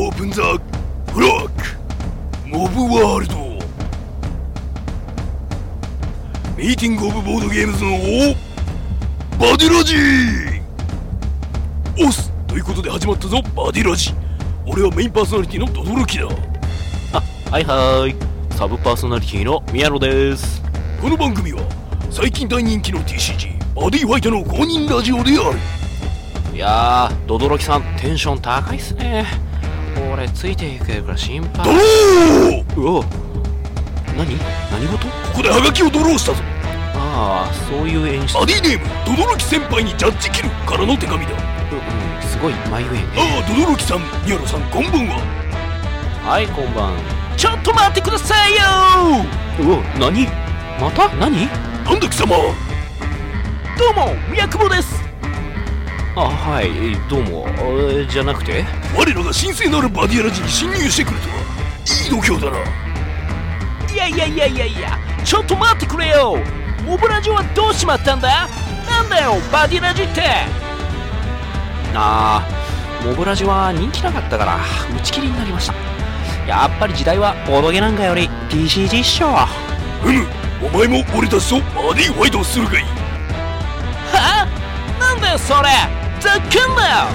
オープンザフラッグモブワールドミーティングオブボードゲームズのバディラジーオスということで始まったぞバディラジ俺はメインパーソナリティのドドロキだ。あはいはい。サブパーソナリティの宮野です。この番組は最近大人気の TCG バディファイトの公認ラジオである。いやードドロキさんテンション高いっすね俺ついていくから心ド配。ローうわ。何？何事？ここでハガキをドローしたぞ。ああそういう演出。バディネームドドロキ先輩にジャッジキルからの手紙だ。うんうんすごい迷いね。ああドドロキさん宮野さんこんばんは。はいこんばん。ちょっと待ってくださいよ。うわ何？また？何？なんだ貴様。どうも宮久保ですあはいどうも。えーじゃなくて？我らが神聖なるバディアラジに侵入してくるとは。いい度胸だな。いやいやいやいやいやちょっと待ってくれよ。モブラジはどうしまったんだ？なんだよバディラジって。あーモブラジは人気なかったから打ち切りになりました。やっぱり時代はボドゲなんかよりっしょ。うむお前も俺たちとバディファイトするがいい。は？なんだよそれざけんなよ。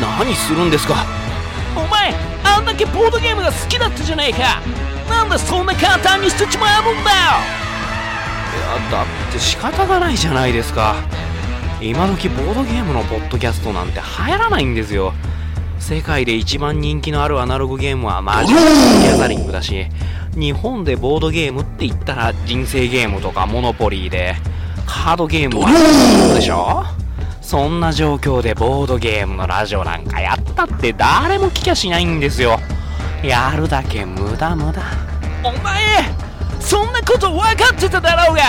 何するんですか？お前あんだけボードゲームが好きだったじゃねえか。なんでそんな簡単に捨てちまえるんだよ。いやだって仕方がないじゃないですか。今時ボードゲームのポッドキャストなんて流行らないんですよ。世界で一番人気のあるアナログゲームはマジック・ギャザリングだし日本でボードゲームって言ったら人生ゲームとかモノポリーで。カードゲームは。そうでしょ？そんな状況でボードゲームのラジオなんかやったって誰も聞きゃしないんですよ。やるだけ無駄無駄。お前そんなこと分かってただろうが。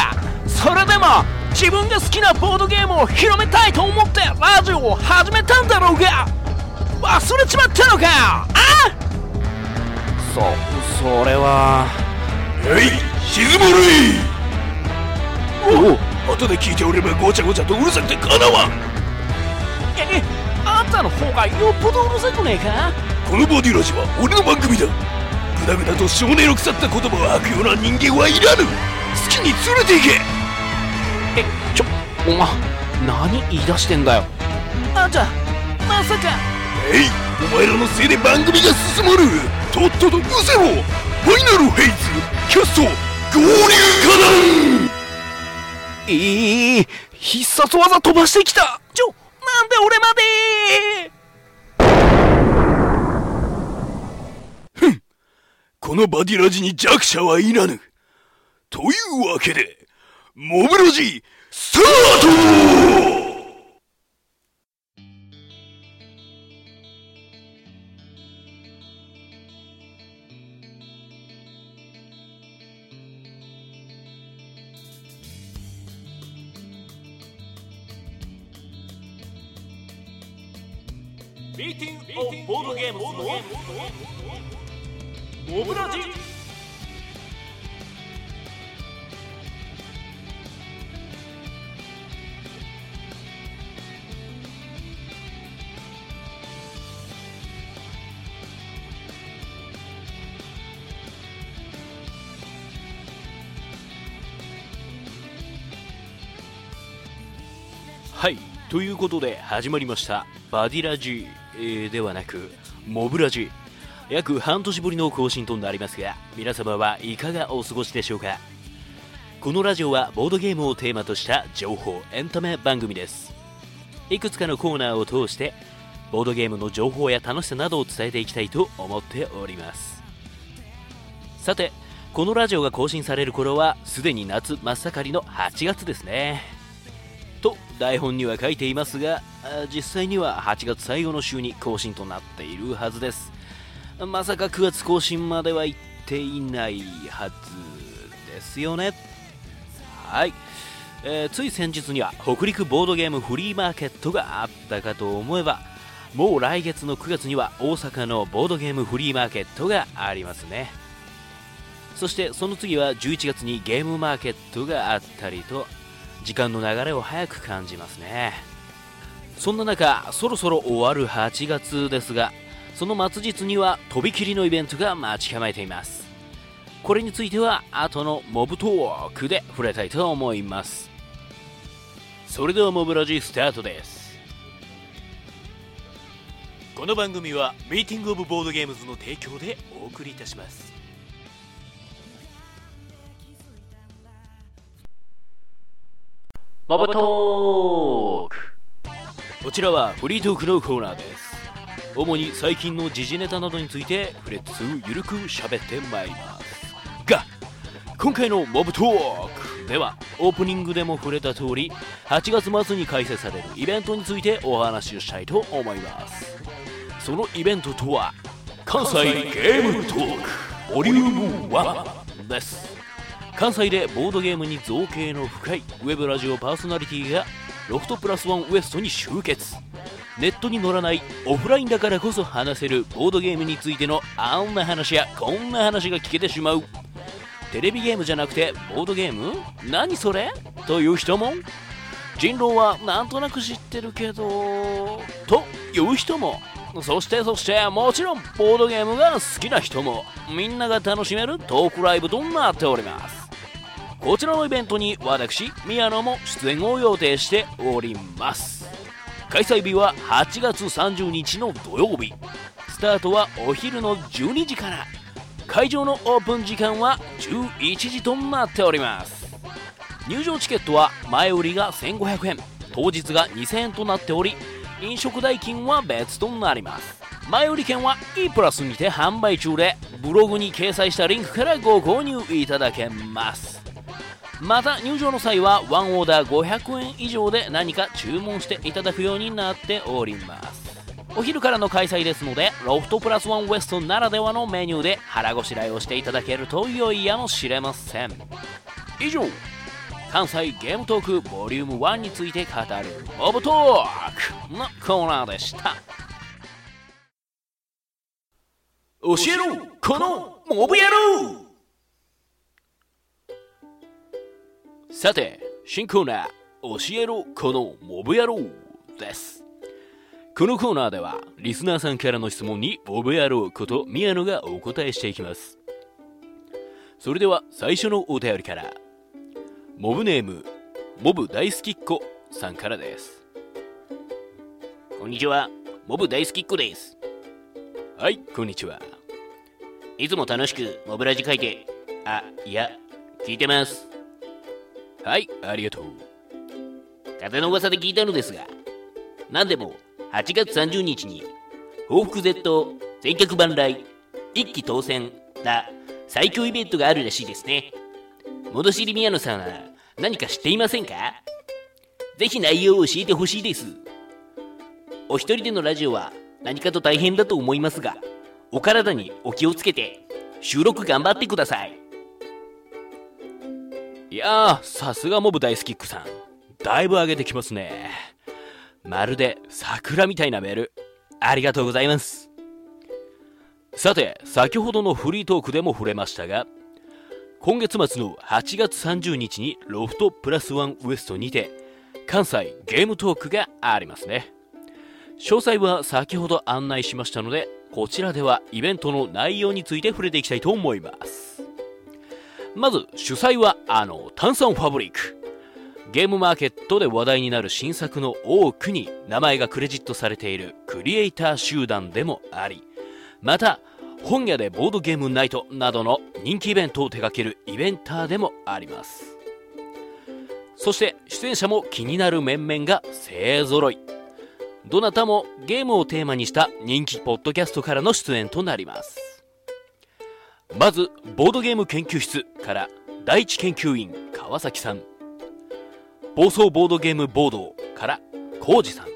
それでも自分が好きなボードゲームを広めたいと思ってラジオを始めたんだろうが。忘れちまったのか。よあそそれは。えい静まれおお後で聞いておればごちゃごちゃとうるさくてかなわん。えあんたの方がよっぽどうるさくねえか？このバディラジは俺の番組だ。グダグダと少年の腐った言葉を吐くような人間はいらぬ。好きに連れて行け。えちょお前何言い出してんだよ？あんたまさか。えいお前らのせいで番組が進まる。とっとと失せろファイナルフェイズ。キャスト合流歌団いい必殺技飛ばしてきた。ちょなんで俺まで。このバディラジに弱者はいらぬ。というわけでモブラジスタートミーティングオブボードゲームのモブラジはいということで始まりましたバディラジ、えーではなくモブラジ。約半年ぶりの更新となりますが皆様はいかがお過ごしでしょうか？このラジオはボードゲームをテーマとした情報エンタメ番組です。いくつかのコーナーを通してボードゲームの情報や楽しさなどを伝えていきたいと思っております。さてこのラジオが更新される頃はすでに夏真っ盛りの8月ですね。台本には書いていますがあ実際には8月最後の週に更新となっているはずです。まさか9月更新までは行っていないはずですよね。はい、えーつい先日には北陸ボードゲームフリーマーケットがあったかと思えばもう来月の9月には大阪のボードゲームフリーマーケットがありますね。そしてその次は11月にゲームマーケットがあったりと時間の流れを早く感じますね。そんな中そろそろ終わる8月ですがその末日にはとびきりのイベントが待ち構えています。これについては後のモブトークで触れたいと思います。それではモブラジスタートです。この番組はミーティングオブボードゲームズの提供でお送りいたします。モブトークこちらはフリートークのコーナーです。主に最近の時事ネタなどについて触れつつゆるく喋ってまいります。が今回のモブトークではオープニングでも触れた通り8月末に開催されるイベントについてお話をしたいと思います。そのイベントとは関西ゲームトークボリューム1です。関西でボードゲームに造形の深いウェブラジオパーソナリティがロフトプラスワンウエストに集結。ネットに載らないオフラインだからこそ話せるボードゲームについてのあんな話やこんな話が聞けてしまう。テレビゲームじゃなくてボードゲーム？何それ？という人も？人狼はなんとなく知ってるけど？という人も？そしてそしてもちろんボードゲームが好きな人も？みんなが楽しめるトークライブとなっております。こちらのイベントに私宮野も出演を予定しております。開催日は8月30日の土曜日。スタートはお昼の12時から。会場のオープン時間は11時となっております。入場チケットは前売りが1500円。当日が2000円となっており飲食代金は別となります。前売り券は E プラスにて販売中でブログに掲載したリンクからご購入いただけます。また入場の際はワンオーダー500円以上で何か注文していただくようになっております。お昼からの開催ですのでロフトプラスワンウエストならではのメニューで腹ごしらえをしていただけると良いやもしれません。以上関西ゲームトークボリューム1について語るモブトークのコーナーでした。教えろこのモブ野郎さて新コーナー教えろこのモブ野郎です。このコーナーではリスナーさんからの質問にモブ野郎こと宮野がお答えしていきます。それでは最初のお便りからモブネームモブ大好きっ子さんからです。こんにちはモブ大好きっ子です。はいこんにちは。いつも楽しくモブラジ書いてあいや聞いてます。はいありがとう。風の噂で聞いたのですが何でも8月30日に報復 Z 全脚万来一気当選な最強イベントがあるらしいですね。戻しり宮野さんは何か知っていませんか？ぜひ内容を教えてほしいです。お一人でのラジオは何かと大変だと思いますがお体にお気をつけて収録頑張ってください。いやーさすがモブ大好きックさん。だいぶ上げてきますね。まるで桜みたいなメール。ありがとうございます。さて先ほどのフリートークでも触れましたが今月末の8月30日にロフトプラスワンウエストにて関西ゲームトークがありますね。詳細は先ほど案内しましたのでこちらではイベントの内容について触れていきたいと思います。まず主催はあの炭酸ファブリック。ゲームマーケットで話題になる新作の多くに名前がクレジットされているクリエイター集団でもありまた本屋でボードゲームナイトなどの人気イベントを手掛けるイベンターでもあります。そして出演者も気になる面々が勢ぞろい。どなたもゲームをテーマにした人気ポッドキャストからの出演となります。まずボードゲーム研究室から第一研究員川崎さん。暴走ボードゲームボードから浩二さん。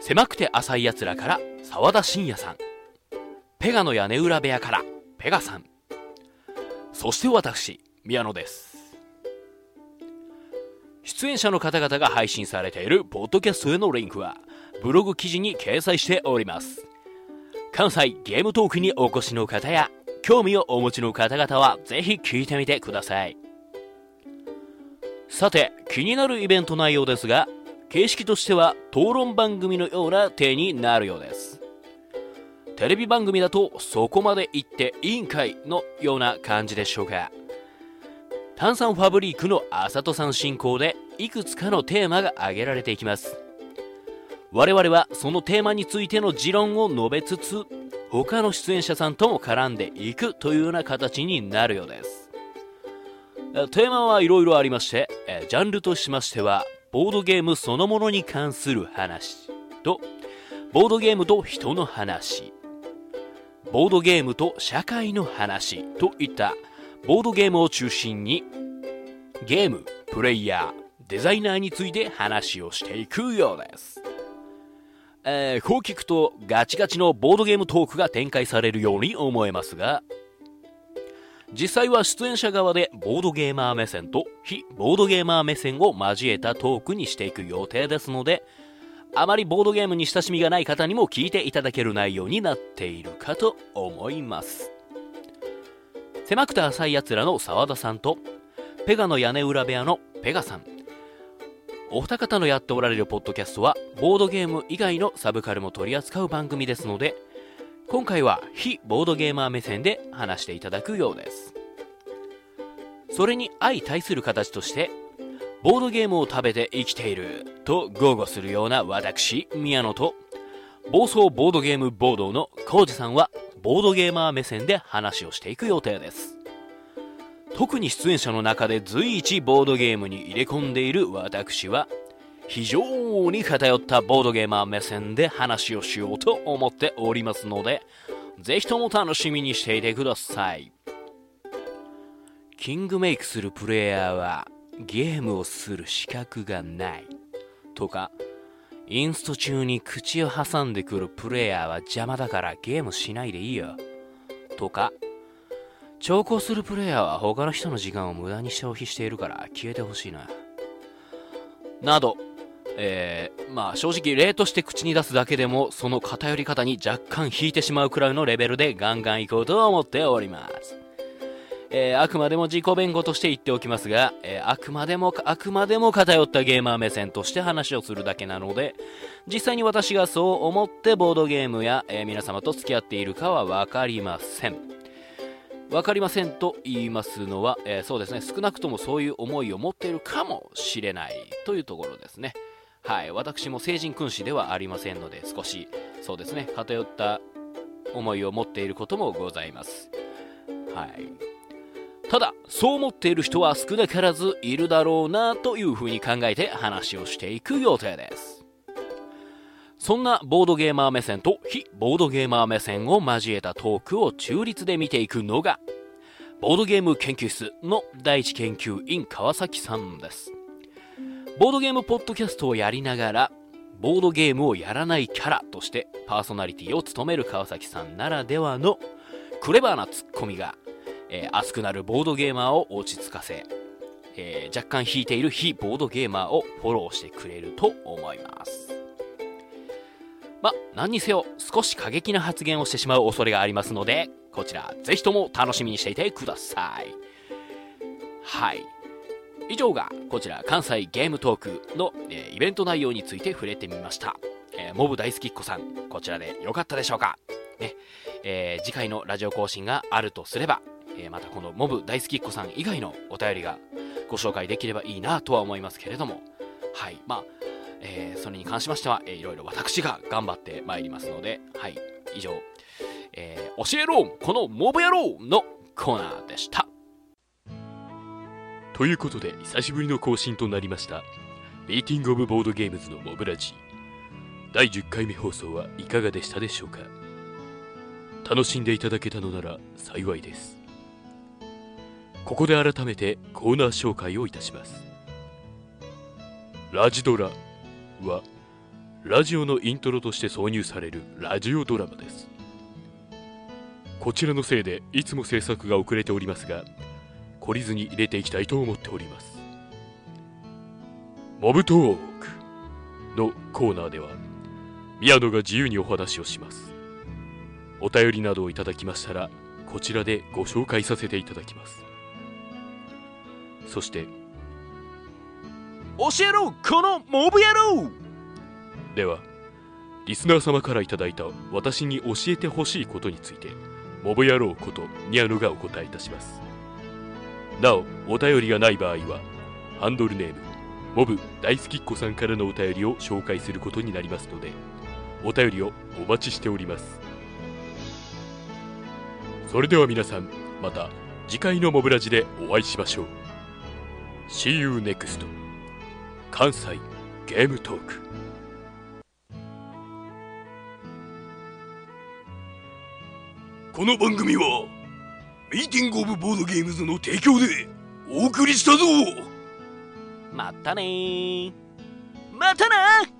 狭くて浅いやつらから沢田信也さん。ペガの屋根裏部屋からペガさん。そして私宮野です。出演者の方々が配信されているポッドキャストへのリンクはブログ記事に掲載しております。関西ゲームトークにお越しの方や興味をお持ちの方々はぜひ聞いてみてください。さて気になるイベント内容ですが形式としては討論番組のような体になるようです。テレビ番組だとそこまで行って委員会のような感じでしょうか。炭酸ファブリークのあさとさん進行でいくつかのテーマが挙げられていきます。我々はそのテーマについての持論を述べつつ他の出演者さんとも絡んでいくというような形になるようです。テーマはいろいろありましてジャンルとしましてはボードゲームそのものに関する話とボードゲームと人の話ボードゲームと社会の話といったボードゲームを中心にゲームプレイヤーデザイナーについて話をしていくようです。えー、こう聞くとガチガチのボードゲームトークが展開されるように思えますが実際は出演者側でボードゲーマー目線と非ボードゲーマー目線を交えたトークにしていく予定ですのであまりボードゲームに親しみがない方にも聞いていただける内容になっているかと思います。狭くて浅いやつらの澤田さんとペガの屋根裏部屋のペガさん。お二方のやっておられるポッドキャストはボードゲーム以外のサブカルも取り扱う番組ですので今回は非ボードゲーマー目線で話していただくようです。それに相対する形としてボードゲームを食べて生きていると豪語するような私宮野と暴走ボードゲームボードのコウジさんはボードゲーマー目線で話をしていく予定です。特に出演者の中で随一ボードゲームに入れ込んでいる私は非常に偏ったボードゲーマー目線で話をしようと思っておりますのでぜひとも楽しみにしていてください。キングメイクするプレイヤーはゲームをする資格がない。とかインスト中に口を挟んでくるプレイヤーは邪魔だからゲームしないでいいよ。とか調校するプレイヤーは他の人の時間を無駄に消費しているから消えてほしいな。など、えー、まあ正直例として口に出すだけでもその偏り方に若干引いてしまうくらいのレベルでガンガン行こうと思っております。えー、あくまでも自己弁護として言っておきますが、えー、あくまでも、あくまでも偏ったゲーマー目線として話をするだけなので、実際に私がそう思ってボードゲームや、えー、皆様と付き合っているかはわかりません。分かりませんと言いますのは、えー、そうですね、少なくともそういう思いを持っているかもしれないというところですね。はい、私も成人君子ではありませんので、少し、そうですね、偏った思いを持っていることもございます。はい。ただ、そう思っている人は少なからずいるだろうなというふうに考えて話をしていく予定です。そんなボードゲーマー目線と非ボードゲーマー目線を交えたトークを中立で見ていくのが、ボードゲーム研究室の第一研究員川崎さんです。ボードゲームポッドキャストをやりながら、ボードゲームをやらないキャラとしてパーソナリティを務める川崎さんならではのクレバーなツッコミが、えー、熱くなるボードゲーマーを落ち着かせ、えー、若干引いている非ボードゲーマーをフォローしてくれると思います。ま、何にせよ少し過激な発言をしてしまう恐れがありますので、こちらぜひとも楽しみにしていてください。はい。以上がこちら関西ゲームトークの、えー、イベント内容について触れてみました。えー、モブ大好きっ子さん、こちらでよかったでしょうか？ね、えー、次回のラジオ更新があるとすれば、えまたこのモブ大好きっ子さん以外のお便りがご紹介できればいいなとは思いますけれども、はい。まあえー、それに関しましては、えー、いろいろ私が頑張ってまいりますので、はい、以上、えー、教えろこのモブ野郎のコーナーでした。ということで、久しぶりの更新となりました、ミーティング・オブ・ボードゲームズのモブラジ第10回目放送はいかがでしたでしょうか楽しんでいただけたのなら幸いです。ここで改めてコーナー紹介をいたします。ラジドラはラジオのイントロとして挿入されるラジオドラマです。こちらのせいでいつも制作が遅れておりますが懲りずに入れていきたいと思っております。モブトークのコーナーでは宮野が自由にお話をします。お便りなどをいただきましたらこちらでご紹介させていただきます。そして教えろこのモブ野郎。ではリスナー様からいただいた私に教えてほしいことについてモブ野郎ことニャノがお答えいたします。なおお便りがない場合はハンドルネームモブ大好きっ子さんからのお便りを紹介することになりますのでお便りをお待ちしております。それでは皆さんまた次回のモブラジでお会いしましょう。See you next. 関西ゲームトーク。この番組はミーティングオブボードゲームズの提供でお送りしたぞ。またねー。またな